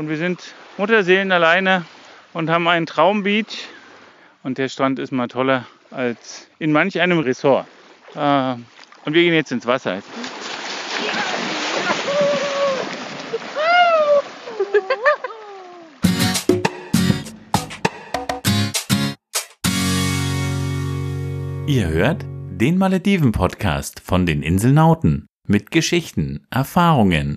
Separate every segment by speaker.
Speaker 1: Und wir sind Mutterseelen alleine und haben einen Traumbeach. Und der Strand ist mal toller als in manch einem Ressort. Äh, und wir gehen jetzt ins Wasser.
Speaker 2: Ihr hört den Malediven-Podcast von den Inselnauten mit Geschichten, Erfahrungen,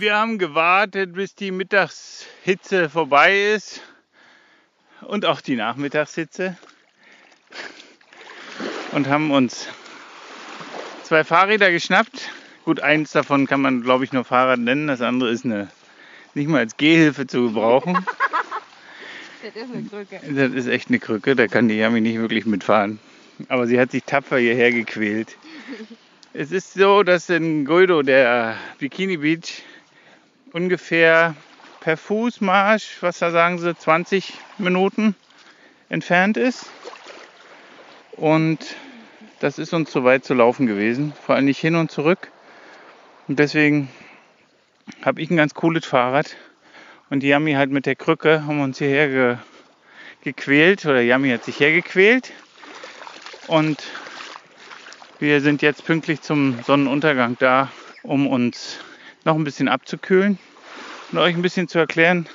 Speaker 1: Wir haben gewartet, bis die Mittagshitze vorbei ist und auch die Nachmittagshitze und haben uns zwei Fahrräder geschnappt. Gut, eins davon kann man, glaube ich, nur Fahrrad nennen. Das andere ist eine, nicht mal als Gehhilfe zu gebrauchen.
Speaker 3: Das ist eine Krücke.
Speaker 1: Das ist echt eine Krücke, da kann die Yami nicht wirklich mitfahren. Aber sie hat sich tapfer hierher gequält. Es ist so, dass in Guido, der Bikini Beach, ungefähr per Fußmarsch, was da sagen sie, 20 Minuten entfernt ist. Und das ist uns zu weit zu laufen gewesen, vor allem nicht hin und zurück. Und deswegen habe ich ein ganz cooles Fahrrad. Und die Yami halt mit der Krücke haben uns hierher ge gequält, oder Yami hat sich hergequält. Und wir sind jetzt pünktlich zum Sonnenuntergang da, um uns noch ein bisschen abzukühlen und euch ein bisschen zu erklären,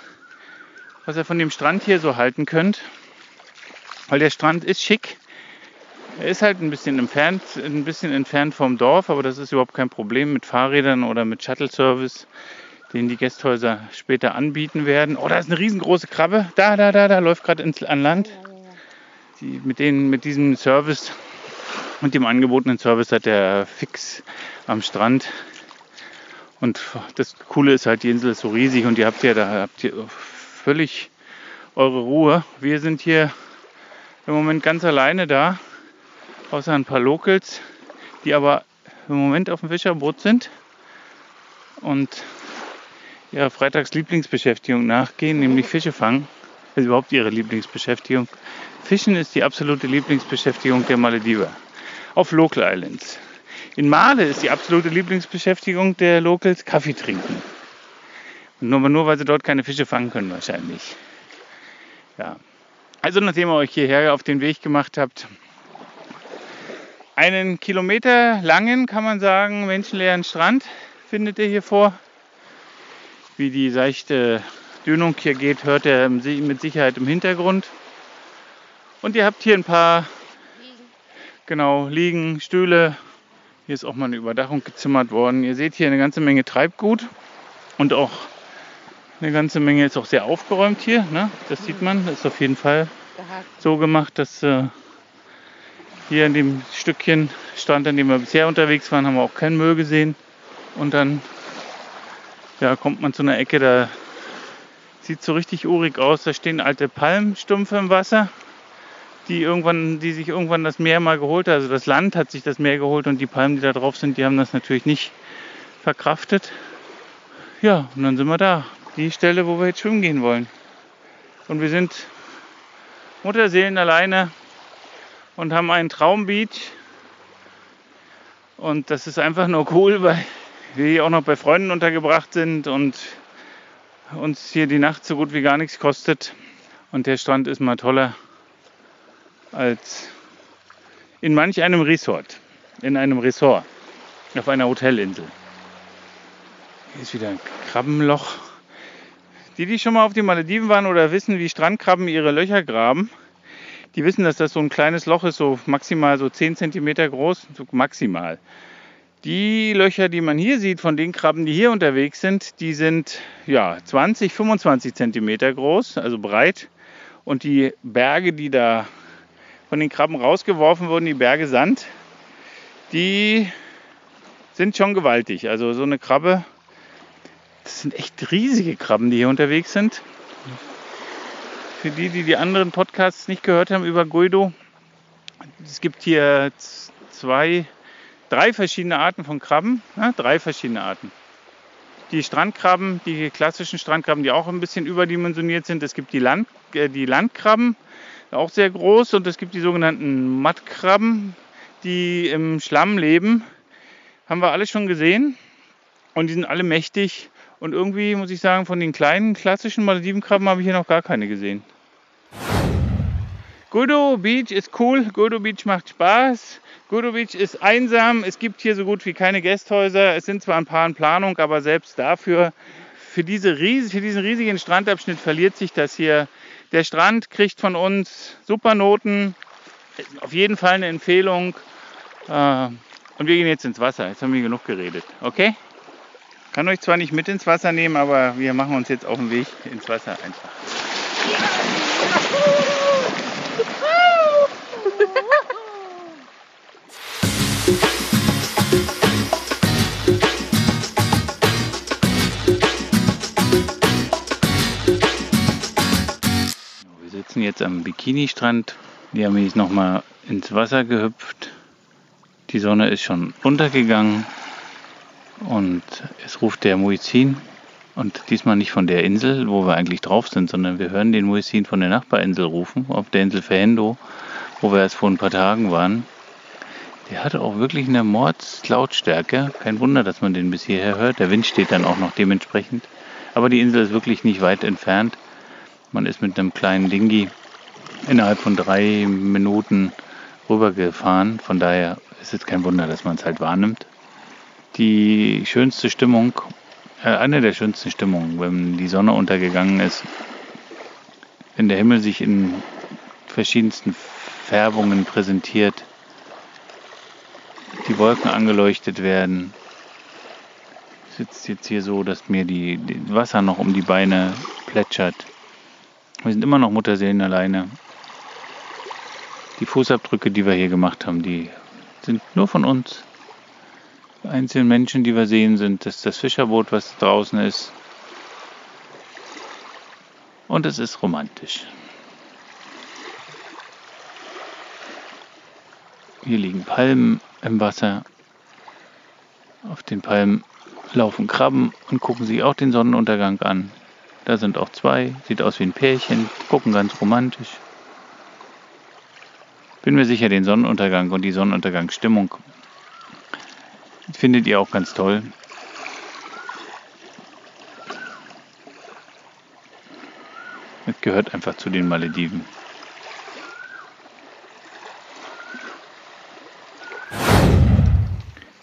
Speaker 1: was ihr von dem Strand hier so halten könnt. Weil der Strand ist schick. Er ist halt ein bisschen entfernt, ein bisschen entfernt vom Dorf, aber das ist überhaupt kein Problem mit Fahrrädern oder mit Shuttle-Service, den die Gästhäuser später anbieten werden. Oh, da ist eine riesengroße Krabbe. Da, da, da, da läuft gerade an Land. Die, mit, denen, mit diesem Service und dem angebotenen Service hat der Fix am Strand und das Coole ist halt, die Insel ist so riesig und ihr habt ja da habt ihr völlig eure Ruhe. Wir sind hier im Moment ganz alleine da, außer ein paar Locals, die aber im Moment auf dem Fischerboot sind und ihrer Freitags-Lieblingsbeschäftigung nachgehen, nämlich Fische fangen. Das ist überhaupt ihre Lieblingsbeschäftigung. Fischen ist die absolute Lieblingsbeschäftigung der Malediver. Auf Local Islands. In Male ist die absolute Lieblingsbeschäftigung der Locals Kaffee trinken. Nur, nur weil sie dort keine Fische fangen können wahrscheinlich. Ja. Also nachdem ihr euch hierher auf den Weg gemacht habt, einen Kilometer langen, kann man sagen, menschenleeren Strand findet ihr hier vor. Wie die seichte Dünung hier geht, hört ihr mit Sicherheit im Hintergrund. Und ihr habt hier ein paar genau Liegen, Stühle, hier ist auch mal eine Überdachung gezimmert worden. Ihr seht hier eine ganze Menge Treibgut und auch eine ganze Menge ist auch sehr aufgeräumt hier. Ne? Das sieht man. Das ist auf jeden Fall so gemacht, dass äh, hier in dem Stückchen Strand, an dem wir bisher unterwegs waren, haben wir auch keinen Müll gesehen. Und dann ja, kommt man zu einer Ecke, da sieht so richtig urig aus. Da stehen alte Palmstumpfe im Wasser die irgendwann, die sich irgendwann das Meer mal geholt hat. Also das Land hat sich das Meer geholt und die Palmen, die da drauf sind, die haben das natürlich nicht verkraftet. Ja, und dann sind wir da. Die Stelle, wo wir jetzt schwimmen gehen wollen. Und wir sind Mutterseelen alleine und haben einen Traumbeach. Und das ist einfach nur cool, weil wir hier auch noch bei Freunden untergebracht sind und uns hier die Nacht so gut wie gar nichts kostet. Und der Strand ist mal toller als in manch einem Resort, in einem Resort, auf einer Hotelinsel. Hier ist wieder ein Krabbenloch. Die, die schon mal auf den Malediven waren oder wissen, wie Strandkrabben ihre Löcher graben, die wissen, dass das so ein kleines Loch ist, so maximal so 10 cm groß, so maximal. Die Löcher, die man hier sieht von den Krabben, die hier unterwegs sind, die sind ja 20, 25 cm groß, also breit. Und die Berge, die da von den Krabben rausgeworfen wurden, die Berge Sand, die sind schon gewaltig. Also so eine Krabbe, das sind echt riesige Krabben, die hier unterwegs sind. Für die, die die anderen Podcasts nicht gehört haben über Guido, es gibt hier zwei, drei verschiedene Arten von Krabben. Ja, drei verschiedene Arten. Die Strandkrabben, die klassischen Strandkrabben, die auch ein bisschen überdimensioniert sind. Es gibt die, Land, äh, die Landkrabben, auch sehr groß. Und es gibt die sogenannten Mattkrabben, die im Schlamm leben. Haben wir alle schon gesehen. Und die sind alle mächtig. Und irgendwie muss ich sagen, von den kleinen klassischen Maledivenkrabben habe ich hier noch gar keine gesehen. Gudo Beach ist cool, Gudo Beach macht Spaß. Gudo Beach ist einsam, es gibt hier so gut wie keine Gästhäuser. Es sind zwar ein paar in Planung, aber selbst dafür, für, diese für diesen riesigen Strandabschnitt verliert sich das hier. Der Strand kriegt von uns super Noten, auf jeden Fall eine Empfehlung. Äh, und wir gehen jetzt ins Wasser. Jetzt haben wir genug geredet. Okay? Kann euch zwar nicht mit ins Wasser nehmen, aber wir machen uns jetzt auf den Weg ins Wasser einfach. Sitzen jetzt am Bikini-Strand. Die haben jetzt nochmal ins Wasser gehüpft. Die Sonne ist schon untergegangen und es ruft der Muizin. Und diesmal nicht von der Insel, wo wir eigentlich drauf sind, sondern wir hören den Muizin von der Nachbarinsel rufen, auf der Insel Ferhendo, wo wir erst vor ein paar Tagen waren. Der hatte auch wirklich eine Mordslautstärke. Kein Wunder, dass man den bis hierher hört. Der Wind steht dann auch noch dementsprechend. Aber die Insel ist wirklich nicht weit entfernt. Man ist mit einem kleinen Dingi innerhalb von drei Minuten rübergefahren. Von daher ist es kein Wunder, dass man es halt wahrnimmt. Die schönste Stimmung, äh, eine der schönsten Stimmungen, wenn die Sonne untergegangen ist, wenn der Himmel sich in verschiedensten Färbungen präsentiert, die Wolken angeleuchtet werden. Ich sitze jetzt hier so, dass mir die, die Wasser noch um die Beine plätschert. Wir sind immer noch Mutterseelen alleine. Die Fußabdrücke, die wir hier gemacht haben, die sind nur von uns. Die einzelnen Menschen, die wir sehen, sind das, das Fischerboot, was draußen ist. Und es ist romantisch. Hier liegen Palmen im Wasser. Auf den Palmen laufen Krabben und gucken sich auch den Sonnenuntergang an. Da sind auch zwei, sieht aus wie ein Pärchen, gucken ganz romantisch. Bin mir sicher, den Sonnenuntergang und die Sonnenuntergangsstimmung findet ihr auch ganz toll. Es gehört einfach zu den Malediven.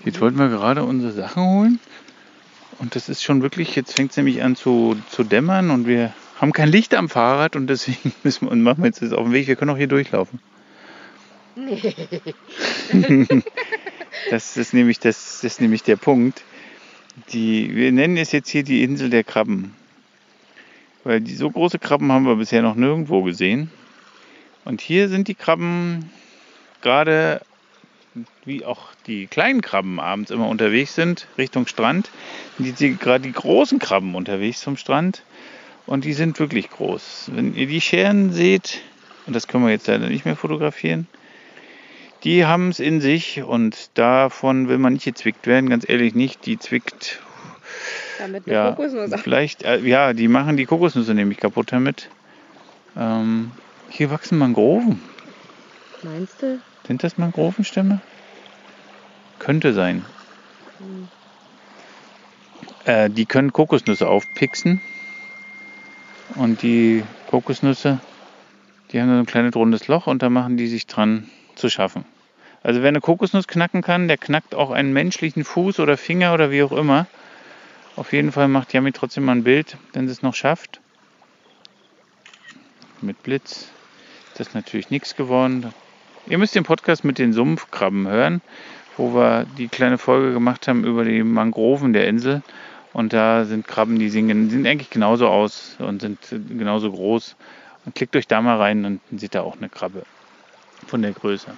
Speaker 1: Jetzt wollten wir gerade unsere Sachen holen. Und das ist schon wirklich, jetzt fängt es nämlich an zu, zu dämmern und wir haben kein Licht am Fahrrad und deswegen müssen wir und machen wir jetzt das auf dem Weg. Wir können auch hier durchlaufen.
Speaker 3: Nee.
Speaker 1: Das ist nämlich, das, das ist nämlich der Punkt. Die, wir nennen es jetzt hier die Insel der Krabben. Weil die, so große Krabben haben wir bisher noch nirgendwo gesehen. Und hier sind die Krabben gerade wie auch die kleinen Krabben abends immer unterwegs sind, Richtung Strand, sind die, gerade die großen Krabben unterwegs zum Strand. Und die sind wirklich groß. Wenn ihr die Scheren seht, und das können wir jetzt leider nicht mehr fotografieren, die haben es in sich und davon will man nicht gezwickt werden, ganz ehrlich nicht. Die zwickt.
Speaker 3: Damit eine
Speaker 1: Ja,
Speaker 3: Kokosnuss.
Speaker 1: vielleicht, äh, ja, die machen die Kokosnüsse nämlich kaputt damit. Ähm, hier wachsen Mangroven.
Speaker 3: Meinst du?
Speaker 1: Sind das Mangrovenstämme? Könnte sein. Äh, die können Kokosnüsse aufpixen. Und die Kokosnüsse, die haben so ein kleines rundes Loch und da machen die sich dran zu schaffen. Also wer eine Kokosnuss knacken kann, der knackt auch einen menschlichen Fuß oder Finger oder wie auch immer. Auf jeden Fall macht Yami trotzdem mal ein Bild, wenn sie es noch schafft. Mit Blitz ist das natürlich nichts geworden. Ihr müsst den Podcast mit den Sumpfkrabben hören, wo wir die kleine Folge gemacht haben über die Mangroven der Insel. Und da sind Krabben, die sehen, sehen eigentlich genauso aus und sind genauso groß. Und klickt euch da mal rein und seht ihr auch eine Krabbe. von der Größe.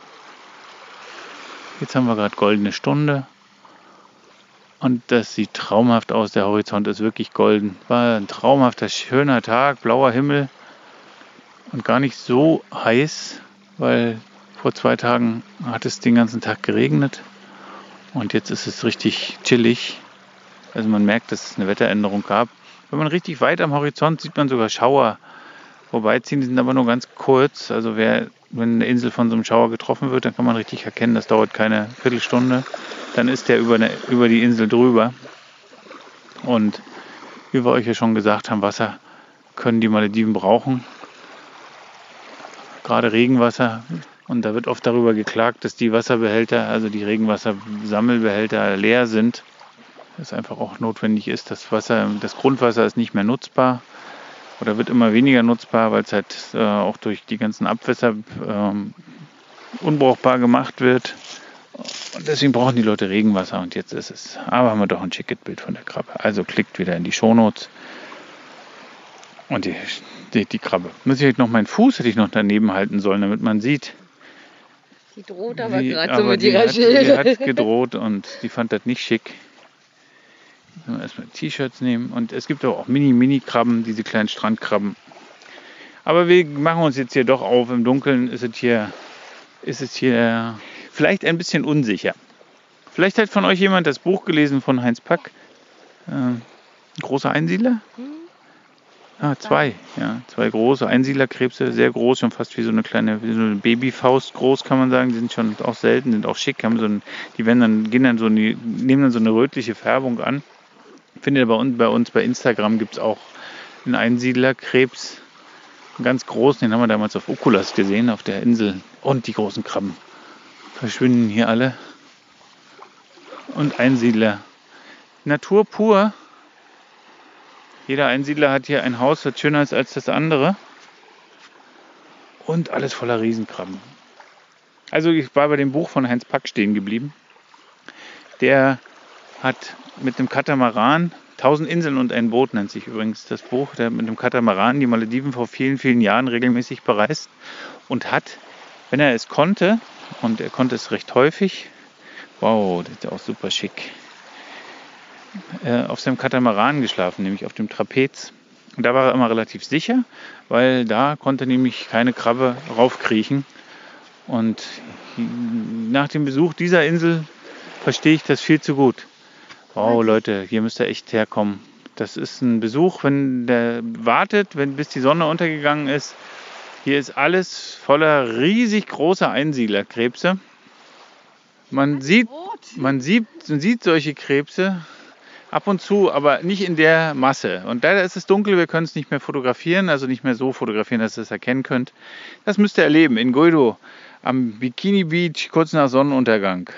Speaker 1: Jetzt haben wir gerade goldene Stunde. Und das sieht traumhaft aus. Der Horizont ist wirklich golden. War ein traumhafter, schöner Tag, blauer Himmel und gar nicht so heiß, weil vor zwei Tagen hat es den ganzen Tag geregnet. Und jetzt ist es richtig chillig. Also man merkt, dass es eine Wetteränderung gab. Wenn man richtig weit am Horizont sieht man sogar Schauer vorbeiziehen. Die sind aber nur ganz kurz. Also wer, wenn eine Insel von so einem Schauer getroffen wird, dann kann man richtig erkennen, das dauert keine Viertelstunde. Dann ist der über, eine, über die Insel drüber. Und wie wir euch ja schon gesagt haben, Wasser können die Malediven brauchen. Gerade Regenwasser. Und da wird oft darüber geklagt, dass die Wasserbehälter, also die Regenwassersammelbehälter leer sind. Das einfach auch notwendig ist. Das Wasser, das Grundwasser ist nicht mehr nutzbar oder wird immer weniger nutzbar, weil es halt äh, auch durch die ganzen Abwässer ähm, unbrauchbar gemacht wird. Und deswegen brauchen die Leute Regenwasser und jetzt ist es. Aber haben wir doch ein Ticketbild von der Krabbe. Also klickt wieder in die Shownotes. Und die, die, die Krabbe. Muss ich noch meinen Fuß hätte ich noch daneben halten sollen, damit man sieht.
Speaker 3: Die droht aber gerade so mit
Speaker 1: die
Speaker 3: ihrer
Speaker 1: hat, die hat gedroht und die fand das nicht schick. Erstmal T-Shirts nehmen. Und es gibt aber auch Mini-Mini-Krabben, diese kleinen Strandkrabben. Aber wir machen uns jetzt hier doch auf. Im Dunkeln ist es hier, ist es hier vielleicht ein bisschen unsicher. Vielleicht hat von euch jemand das Buch gelesen von Heinz Pack. Äh, große Einsiedler? Ah, zwei, ja, zwei große Einsiedlerkrebse, sehr groß, schon fast wie so eine kleine, wie so eine Babyfaust groß, kann man sagen. Die sind schon auch selten, sind auch schick, haben so ein, die werden dann, gehen dann so, die, nehmen dann so eine rötliche Färbung an. Findet ihr bei uns, bei uns bei Instagram gibt es auch einen Einsiedlerkrebs, einen ganz großen, den haben wir damals auf Okulas gesehen, auf der Insel. Und die großen Krabben verschwinden hier alle. Und Einsiedler. Natur pur. Jeder Einsiedler hat hier ein Haus, das schöner ist als das andere. Und alles voller Riesenkrabben. Also ich war bei dem Buch von Heinz Pack stehen geblieben. Der hat mit dem Katamaran, 1000 Inseln und ein Boot nennt sich übrigens das Buch, der mit dem Katamaran die Malediven vor vielen, vielen Jahren regelmäßig bereist und hat, wenn er es konnte, und er konnte es recht häufig, wow, das ist ja auch super schick, äh, auf seinem Katamaran geschlafen, nämlich auf dem Trapez. Und da war er immer relativ sicher, weil da konnte nämlich keine Krabbe raufkriechen. Und nach dem Besuch dieser Insel verstehe ich das viel zu gut. Wow, Leute, hier müsst ihr echt herkommen. Das ist ein Besuch, wenn der wartet, wenn bis die Sonne untergegangen ist. Hier ist alles voller riesig großer Einsiedlerkrebse. Man sieht, man sieht, man sieht solche Krebse ab und zu, aber nicht in der Masse. Und leider ist es dunkel, wir können es nicht mehr fotografieren, also nicht mehr so fotografieren, dass ihr es erkennen könnt. Das müsst ihr erleben in Guido am Bikini Beach kurz nach Sonnenuntergang.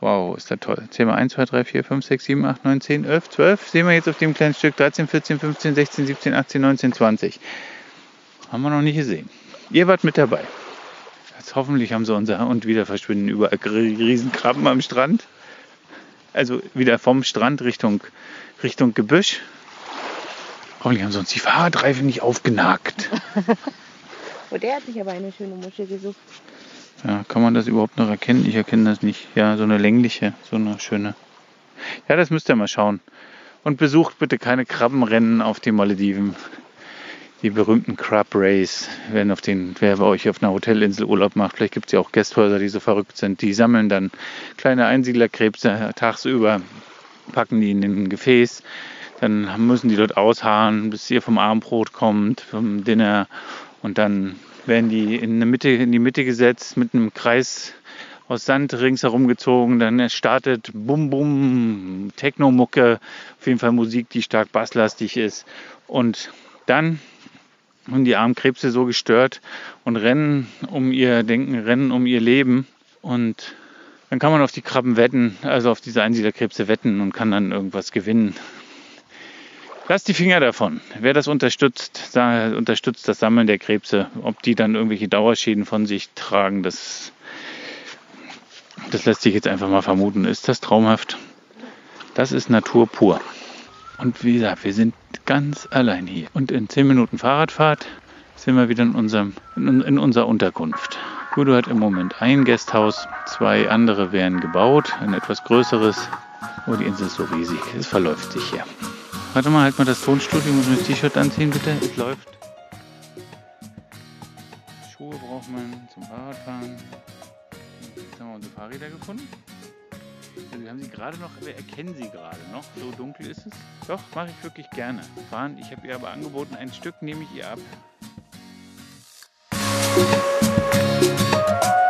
Speaker 1: Wow, ist das toll. Zählen wir 1, 2, 3, 4, 5, 6, 7, 8, 9, 10, 11, 12. Sehen wir jetzt auf dem kleinen Stück 13, 14, 15, 16, 17, 18, 19, 20. Haben wir noch nicht gesehen. Ihr wart mit dabei. Jetzt hoffentlich haben sie unser und wieder verschwinden überall Riesenkrabben am Strand. Also wieder vom Strand Richtung, Richtung Gebüsch. Hoffentlich haben sie uns die Fahrradreifen nicht aufgenagt.
Speaker 3: Oh, der hat sich aber eine schöne Muschel gesucht.
Speaker 1: Ja, kann man das überhaupt noch erkennen? Ich erkenne das nicht. Ja, so eine längliche, so eine schöne. Ja, das müsst ihr mal schauen. Und besucht bitte keine Krabbenrennen auf den Malediven. Die berühmten Crab Race, wenn auf den, wer bei euch auf einer Hotelinsel Urlaub macht, vielleicht gibt es ja auch Gästhäuser, die so verrückt sind, die sammeln dann kleine Einsiedlerkrebse tagsüber, packen die in ein Gefäß, dann müssen die dort ausharren, bis ihr vom Abendbrot kommt, vom Dinner und dann werden die in, eine Mitte, in die Mitte gesetzt mit einem Kreis aus Sand ringsherum gezogen. Dann startet Bum Bum, Techno-Mucke, auf jeden Fall Musik, die stark basslastig ist. Und dann sind die armen Krebse so gestört und rennen um ihr Denken, rennen um ihr Leben. Und dann kann man auf die Krabben wetten, also auf diese Einsiedlerkrebse wetten und kann dann irgendwas gewinnen. Lasst die Finger davon. Wer das unterstützt, unterstützt das Sammeln der Krebse. Ob die dann irgendwelche Dauerschäden von sich tragen, das, das lässt sich jetzt einfach mal vermuten. Ist das traumhaft? Das ist Natur pur. Und wie gesagt, wir sind ganz allein hier. Und in 10 Minuten Fahrradfahrt sind wir wieder in, unserem, in, in unserer Unterkunft. Guido hat im Moment ein Gasthaus, zwei andere werden gebaut, ein etwas größeres. Oh, die Insel ist so riesig, es verläuft sich hier. Warte mal, halt mal das Tonstudio, muss mir das T-Shirt anziehen, bitte. Es läuft. Schuhe braucht man zum Fahrradfahren. Jetzt haben wir unsere Fahrräder gefunden. Wir haben sie gerade noch, wir erkennen sie gerade noch. So dunkel ist es. Doch, mache ich wirklich gerne. Fahren, ich habe ihr aber angeboten, ein Stück nehme ich ihr ab. Musik